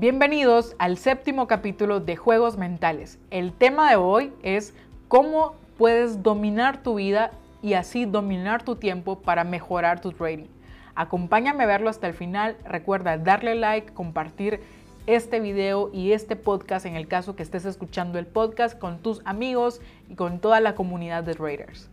Bienvenidos al séptimo capítulo de Juegos Mentales. El tema de hoy es cómo puedes dominar tu vida y así dominar tu tiempo para mejorar tu trading. Acompáñame a verlo hasta el final. Recuerda darle like, compartir este video y este podcast en el caso que estés escuchando el podcast con tus amigos y con toda la comunidad de traders.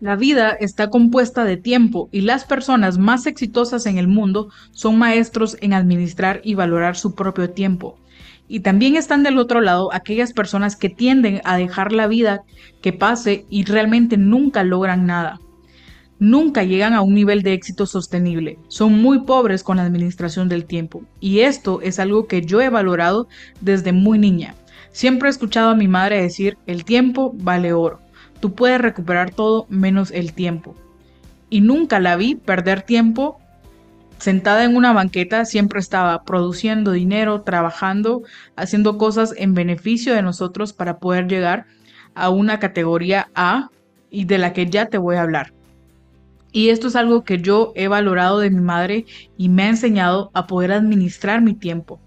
La vida está compuesta de tiempo y las personas más exitosas en el mundo son maestros en administrar y valorar su propio tiempo. Y también están del otro lado aquellas personas que tienden a dejar la vida que pase y realmente nunca logran nada. Nunca llegan a un nivel de éxito sostenible. Son muy pobres con la administración del tiempo. Y esto es algo que yo he valorado desde muy niña. Siempre he escuchado a mi madre decir, el tiempo vale oro. Tú puedes recuperar todo menos el tiempo. Y nunca la vi perder tiempo sentada en una banqueta, siempre estaba produciendo dinero, trabajando, haciendo cosas en beneficio de nosotros para poder llegar a una categoría A y de la que ya te voy a hablar. Y esto es algo que yo he valorado de mi madre y me ha enseñado a poder administrar mi tiempo.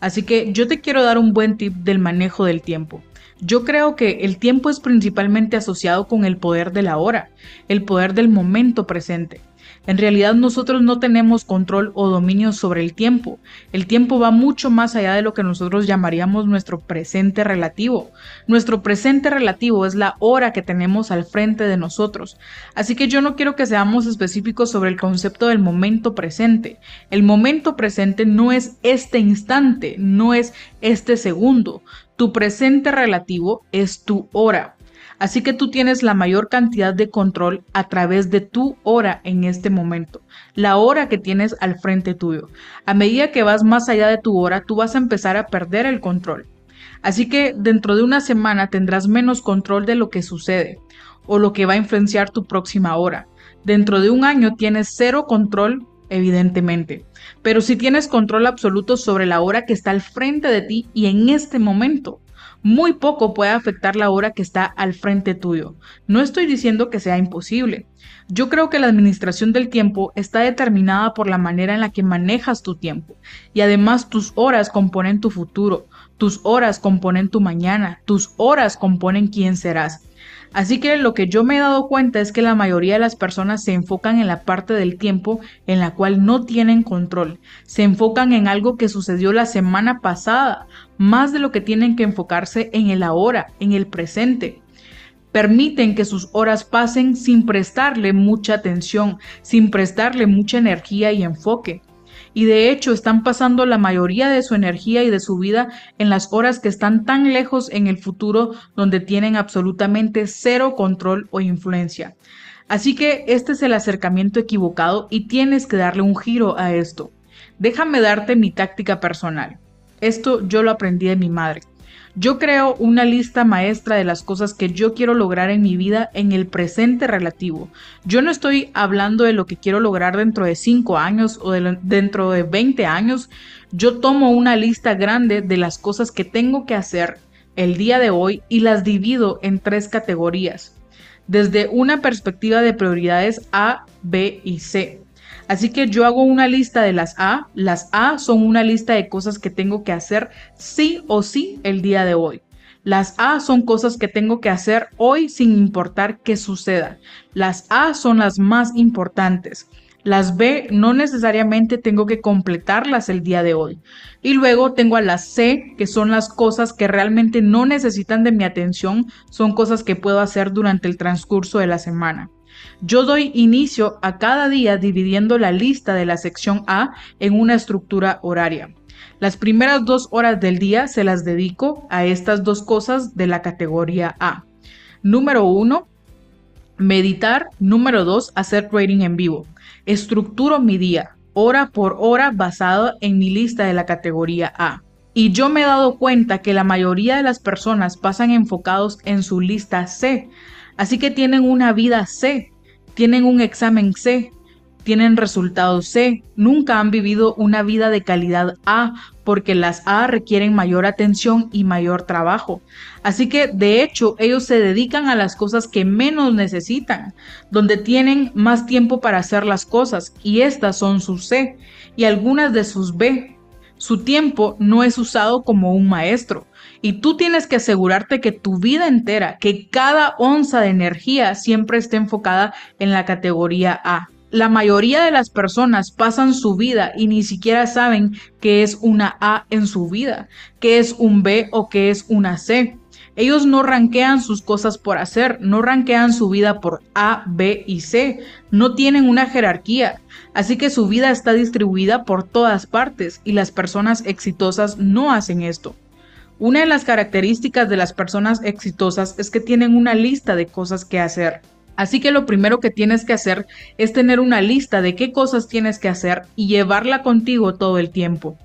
Así que yo te quiero dar un buen tip del manejo del tiempo. Yo creo que el tiempo es principalmente asociado con el poder de la hora, el poder del momento presente. En realidad nosotros no tenemos control o dominio sobre el tiempo. El tiempo va mucho más allá de lo que nosotros llamaríamos nuestro presente relativo. Nuestro presente relativo es la hora que tenemos al frente de nosotros. Así que yo no quiero que seamos específicos sobre el concepto del momento presente. El momento presente no es este instante, no es este segundo. Tu presente relativo es tu hora. Así que tú tienes la mayor cantidad de control a través de tu hora en este momento, la hora que tienes al frente tuyo. A medida que vas más allá de tu hora, tú vas a empezar a perder el control. Así que dentro de una semana tendrás menos control de lo que sucede o lo que va a influenciar tu próxima hora. Dentro de un año tienes cero control evidentemente. Pero si tienes control absoluto sobre la hora que está al frente de ti y en este momento muy poco puede afectar la hora que está al frente tuyo. No estoy diciendo que sea imposible. Yo creo que la administración del tiempo está determinada por la manera en la que manejas tu tiempo. Y además tus horas componen tu futuro, tus horas componen tu mañana, tus horas componen quién serás. Así que lo que yo me he dado cuenta es que la mayoría de las personas se enfocan en la parte del tiempo en la cual no tienen control. Se enfocan en algo que sucedió la semana pasada, más de lo que tienen que enfocarse en el ahora, en el presente. Permiten que sus horas pasen sin prestarle mucha atención, sin prestarle mucha energía y enfoque y de hecho están pasando la mayoría de su energía y de su vida en las horas que están tan lejos en el futuro donde tienen absolutamente cero control o influencia. Así que este es el acercamiento equivocado y tienes que darle un giro a esto. Déjame darte mi táctica personal. Esto yo lo aprendí de mi madre. Yo creo una lista maestra de las cosas que yo quiero lograr en mi vida en el presente relativo. Yo no estoy hablando de lo que quiero lograr dentro de 5 años o dentro de 20 años. Yo tomo una lista grande de las cosas que tengo que hacer el día de hoy y las divido en tres categorías. Desde una perspectiva de prioridades A, B y C. Así que yo hago una lista de las A. Las A son una lista de cosas que tengo que hacer sí o sí el día de hoy. Las A son cosas que tengo que hacer hoy sin importar qué suceda. Las A son las más importantes. Las B no necesariamente tengo que completarlas el día de hoy. Y luego tengo a las C, que son las cosas que realmente no necesitan de mi atención, son cosas que puedo hacer durante el transcurso de la semana. Yo doy inicio a cada día dividiendo la lista de la sección A en una estructura horaria. Las primeras dos horas del día se las dedico a estas dos cosas de la categoría A. Número uno, meditar. Número dos, hacer trading en vivo. Estructuro mi día, hora por hora, basado en mi lista de la categoría A. Y yo me he dado cuenta que la mayoría de las personas pasan enfocados en su lista C, Así que tienen una vida C, tienen un examen C, tienen resultados C, nunca han vivido una vida de calidad A porque las A requieren mayor atención y mayor trabajo. Así que de hecho ellos se dedican a las cosas que menos necesitan, donde tienen más tiempo para hacer las cosas y estas son sus C y algunas de sus B Su tiempo no es usado como un maestro. Y tú tienes que asegurarte que tu vida entera, que cada onza de energía siempre esté enfocada en la categoría A. La mayoría de las personas pasan su vida y ni siquiera saben qué es una A en su vida, qué es un B o qué es una C. Ellos no ranquean sus cosas por hacer, no ranquean su vida por A, B y C, no tienen una jerarquía, así que su vida está distribuida por todas partes y las personas exitosas no hacen esto. Una de las características de las personas exitosas es que tienen una lista de cosas que hacer. Así que lo primero que tienes que hacer es tener una lista de qué cosas tienes que hacer y llevarla contigo todo el tiempo.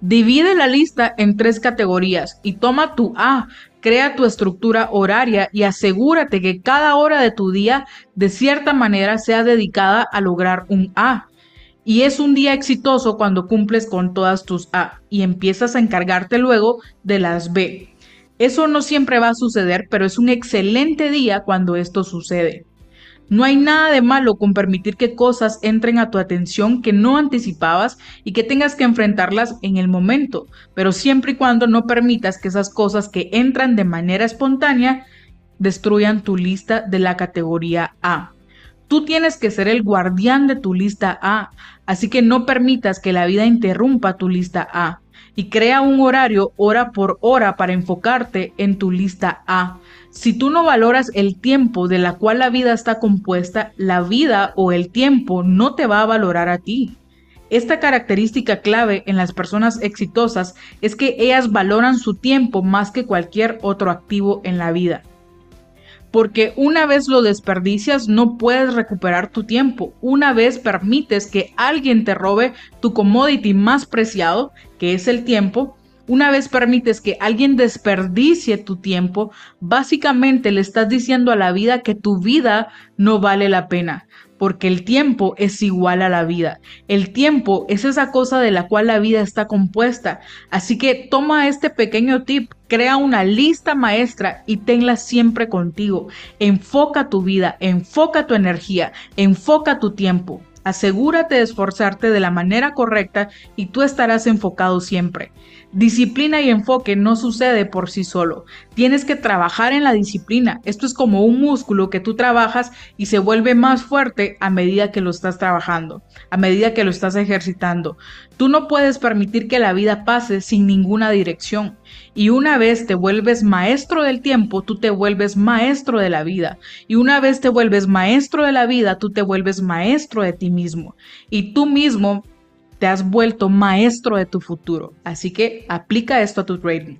Divide la lista en tres categorías y toma tu A, crea tu estructura horaria y asegúrate que cada hora de tu día de cierta manera sea dedicada a lograr un A. Y es un día exitoso cuando cumples con todas tus A y empiezas a encargarte luego de las B. Eso no siempre va a suceder, pero es un excelente día cuando esto sucede. No hay nada de malo con permitir que cosas entren a tu atención que no anticipabas y que tengas que enfrentarlas en el momento, pero siempre y cuando no permitas que esas cosas que entran de manera espontánea destruyan tu lista de la categoría A. Tú tienes que ser el guardián de tu lista A, así que no permitas que la vida interrumpa tu lista A y crea un horario hora por hora para enfocarte en tu lista A. Si tú no valoras el tiempo de la cual la vida está compuesta, la vida o el tiempo no te va a valorar a ti. Esta característica clave en las personas exitosas es que ellas valoran su tiempo más que cualquier otro activo en la vida. Porque una vez lo desperdicias no puedes recuperar tu tiempo. Una vez permites que alguien te robe tu commodity más preciado, que es el tiempo, una vez permites que alguien desperdicie tu tiempo, básicamente le estás diciendo a la vida que tu vida no vale la pena, porque el tiempo es igual a la vida. El tiempo es esa cosa de la cual la vida está compuesta. Así que toma este pequeño tip, crea una lista maestra y tenla siempre contigo. Enfoca tu vida, enfoca tu energía, enfoca tu tiempo. Asegúrate de esforzarte de la manera correcta y tú estarás enfocado siempre. Disciplina y enfoque no sucede por sí solo. Tienes que trabajar en la disciplina. Esto es como un músculo que tú trabajas y se vuelve más fuerte a medida que lo estás trabajando, a medida que lo estás ejercitando. Tú no puedes permitir que la vida pase sin ninguna dirección. Y una vez te vuelves maestro del tiempo, tú te vuelves maestro de la vida. Y una vez te vuelves maestro de la vida, tú te vuelves maestro de ti mismo. Y tú mismo te has vuelto maestro de tu futuro. Así que aplica esto a tu trading.